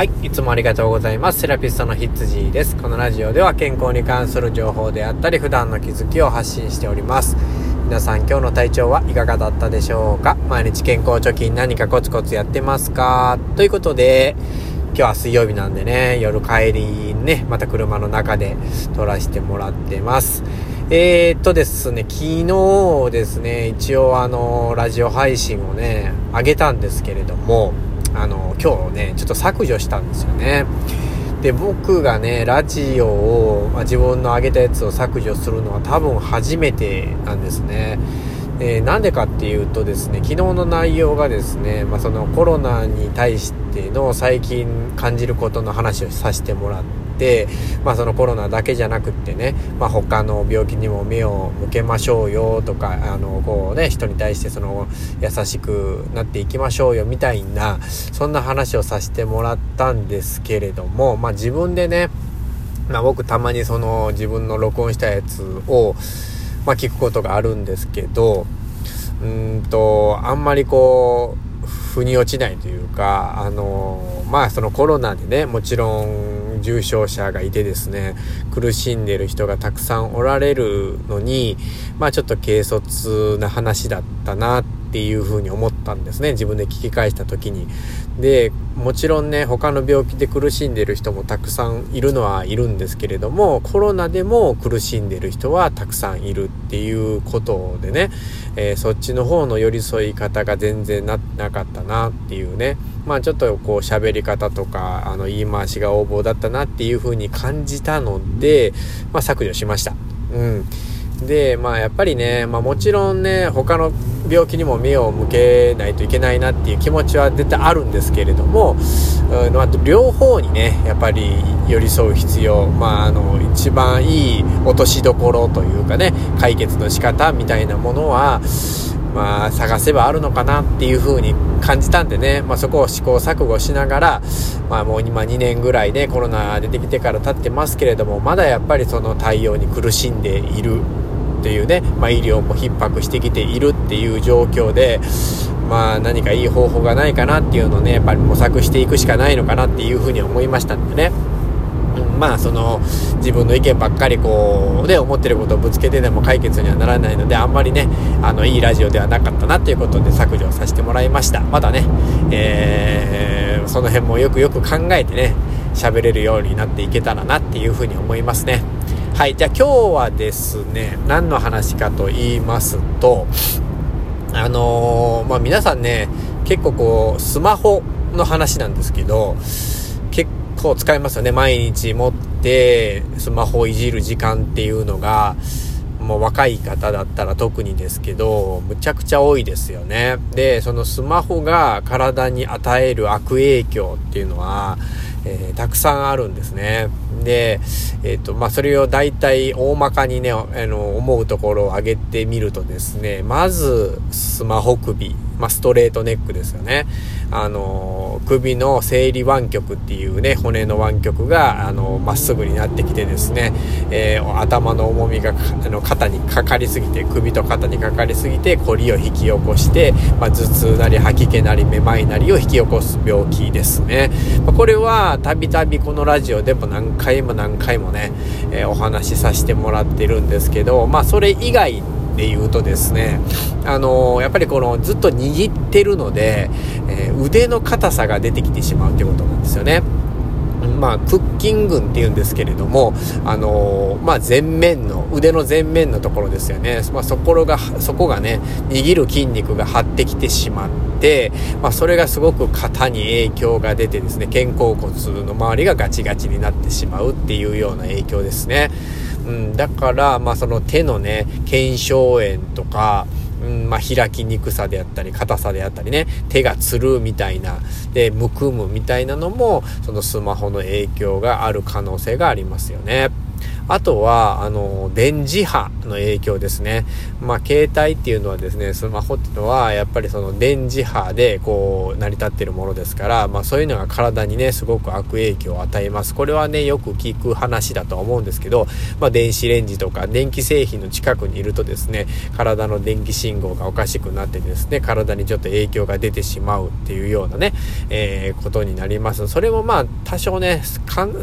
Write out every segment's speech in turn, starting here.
はい、いつもありがとうございます。セラピストのヒッツジーです。このラジオでは健康に関する情報であったり、普段の気づきを発信しております。皆さん今日の体調はいかがだったでしょうか？毎日健康貯金何かコツコツやってますか？ということで、今日は水曜日なんでね、夜帰りね、また車の中で撮らせてもらってます。えー、っとですね、昨日ですね、一応あの、ラジオ配信をね、あげたんですけれども、あの、今日ね、ちょっと削除したんですよね。で、僕がね、ラジオを、まあ、自分の上げたやつを削除するのは多分初めてなんですね。えー、なんでかっていうとですね、昨日の内容がですね、まあ、そのコロナに対しての最近感じることの話をさせてもらって、て、まあ、そのコロナだけじゃなくってね、まあ、他の病気にも目を向けましょうよとかあのこうね人に対してその優しくなっていきましょうよみたいなそんな話をさせてもらったんですけれども、まあ、自分でね、まあ、僕たまにその自分の録音したやつを、まあ、聞くことがあるんですけどうんとあんまりこう腑に落ちないというかあのまあそのコロナでねもちろん重症者がいてですね、苦しんでる人がたくさんおられるのに、まあちょっと軽率な話だったなってっていうふうに思ったんですね。自分で聞き返した時に。で、もちろんね、他の病気で苦しんでる人もたくさんいるのはいるんですけれども、コロナでも苦しんでる人はたくさんいるっていうことでね、えー、そっちの方の寄り添い方が全然ななかったなっていうね、まあちょっとこう喋り方とか、あの言い回しが横暴だったなっていう風に感じたので、まあ削除しました。うん。で、まあやっぱりね、まあもちろんね、他の病気にも目を向けないといけないなっていう気持ちは絶対あるんですけれども、うんまあ、両方にね、やっぱり寄り添う必要、まああの、一番いい落としどころというかね、解決の仕方みたいなものは、まあ探せばあるのかなっていう風に感じたんでね、まあそこを試行錯誤しながら、まあもう今2年ぐらいね、コロナ出てきてから経ってますけれども、まだやっぱりその対応に苦しんでいるっていうね、まあ、医療も逼迫してきているっていう状況で、まあ、何かいい方法がないかなっていうのをねやっぱり模索していくしかないのかなっていうふうに思いましたんでね。まあその自分の意見ばっかりこうね思ってることをぶつけてでも解決にはならないのであんまりねあのいいラジオではなかったなということで削除させてもらいましたまだね、え、その辺もよくよく考えてね喋れるようになっていけたらなっていうふうに思いますねはい、じゃあ今日はですね、何の話かと言いますと、あのー、まあ、皆さんね、結構こう、スマホの話なんですけど、結構使いますよね。毎日持って、スマホをいじる時間っていうのが、もう若い方だったら特にですけど、むちゃくちゃ多いですよね。で、そのスマホが体に与える悪影響っていうのは、えー、たくさんあるんですね。で、えっ、ー、と、まあ、それを大体大まかにね、あの、思うところを挙げてみるとですね、まず、スマホ首、まあ、ストレートネックですよね。あの、首の生理湾曲っていうね、骨の湾曲が、あの、まっすぐになってきてですね、えー、頭の重みが、あの、肩にかかりすぎて、首と肩にかかりすぎて、コリを引き起こして、まあ、頭痛なり吐き気なりめまいなりを引き起こす病気ですね。まあ、これは、たびたびこのラジオでも何回も何回もね、えー、お話しさせてもらってるんですけど、まあ、それ以外で言うとですね、あの、やっぱりこのずっと握ってるので、えー、腕の硬さが出てきてしまうってことなんですよね。まあ、腹筋群っていうんですけれども、あのー、まあ、前面の、腕の前面のところですよね。まあ、そこが、そこがね、握る筋肉が張ってきてしまって、まあ、それがすごく肩に影響が出てですね、肩甲骨の周りがガチガチになってしまうっていうような影響ですね。うん、だから、まあ、その手のね、腱鞘炎とか、うん、まあ、開きにくさであったり、硬さであったりね、手がつるみたいな、で、むくむみたいなのも、そのスマホの影響がある可能性がありますよね。あとは、あの、電磁波の影響ですね。まあ、携帯っていうのはですね、スマホっていうのは、やっぱりその電磁波で、こう、成り立ってるものですから、まあ、そういうのが体にね、すごく悪影響を与えます。これはね、よく聞く話だと思うんですけど、まあ、電子レンジとか電気製品の近くにいるとですね、体の電気信号がおかしくなってですね、体にちょっと影響が出てしまうっていうようなね、えー、ことになります。それもまあ、多少ね、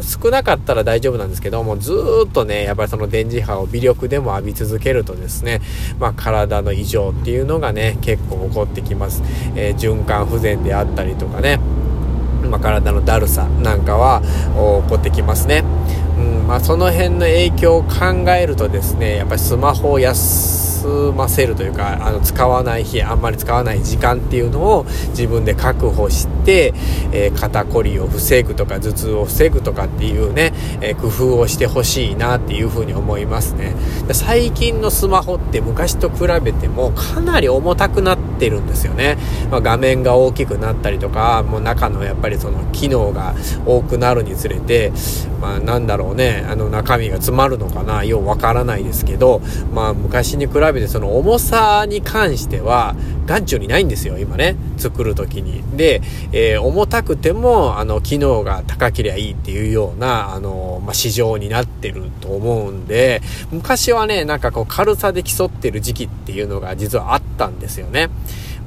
少なかったら大丈夫なんですけども、ずっととね、やっぱりその電磁波を微力でも浴び続けるとですね、まあ、体の異常っていうのがね、結構起こってきます。えー、循環不全であったりとかね、まあ、体のだるさなんかは起こってきますね。うんまあ、その辺の影響を考えるとですね、やっぱりスマホを安休ませるというかあの使わない日あんまり使わない時間っていうのを自分で確保して、えー、肩こりを防ぐとか頭痛を防ぐとかっていうね、えー、工夫をしてほしいなっていうふうに思いますね。最近のスマホって昔と比べてもかなり重たくなってるんですよね、まあ、画面が大きくなったりとかもう中のやっぱりその機能が多くなるにつれてまあなんだろうねあの中身が詰まるのかなようわからないですけどまあ昔に比べべてその重さに関しては眼中にないんですよ、今ね。作る時に。で、えー、重たくても、あの、機能が高ければいいっていうような、あの、まあ、市場になってると思うんで、昔はね、なんかこう軽さで競ってる時期っていうのが実はあったんですよね。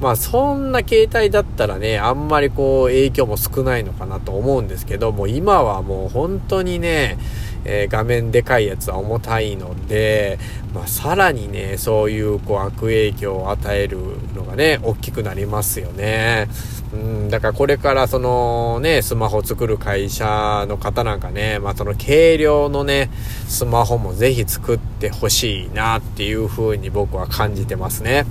まあそんな携帯だったらね、あんまりこう影響も少ないのかなと思うんですけど、もう今はもう本当にね、えー、画面でかいやつは重たいので、まあ、さらにね、そういうこう悪影響を与えるのがね、大きくなりますよね。うん、だからこれからそのね、スマホ作る会社の方なんかね、まあその軽量のね、スマホもぜひ作ってほしいなっていう風に僕は感じてますね。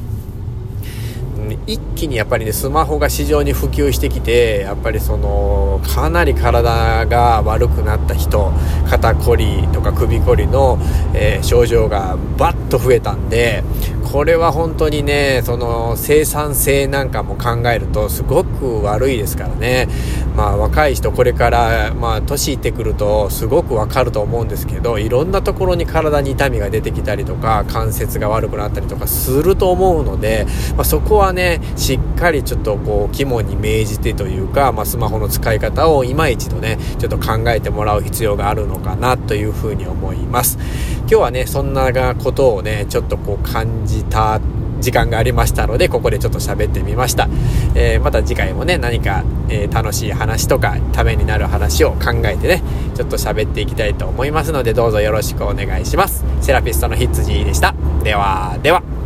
一気にやっぱりね、スマホが市場に普及してきて、やっぱりその、かなり体が悪くなった人、肩こりとか首こりの、えー、症状がバッと増えたんで、これは本当にね、その生産性なんかも考えるとすごく悪いですからね。まあ若い人これから、まあ年いってくるとすごくわかると思うんですけど、いろんなところに体に痛みが出てきたりとか、関節が悪くなったりとかすると思うので、まあ、そこはね、しっかりちょっとこう肝に銘じてというか、まあスマホの使い方を今一度ね、ちょっと考えてもらう必要があるのかなというふうに思います。今日はね、そんなことをね、ちょっとこう感じた時間がありましたので、ここでちょっと喋ってみました。えー、また次回もね、何か、えー、楽しい話とか、ためになる話を考えてね、ちょっと喋っていきたいと思いますので、どうぞよろしくお願いします。セラピストのヒッツジーでした。では、では。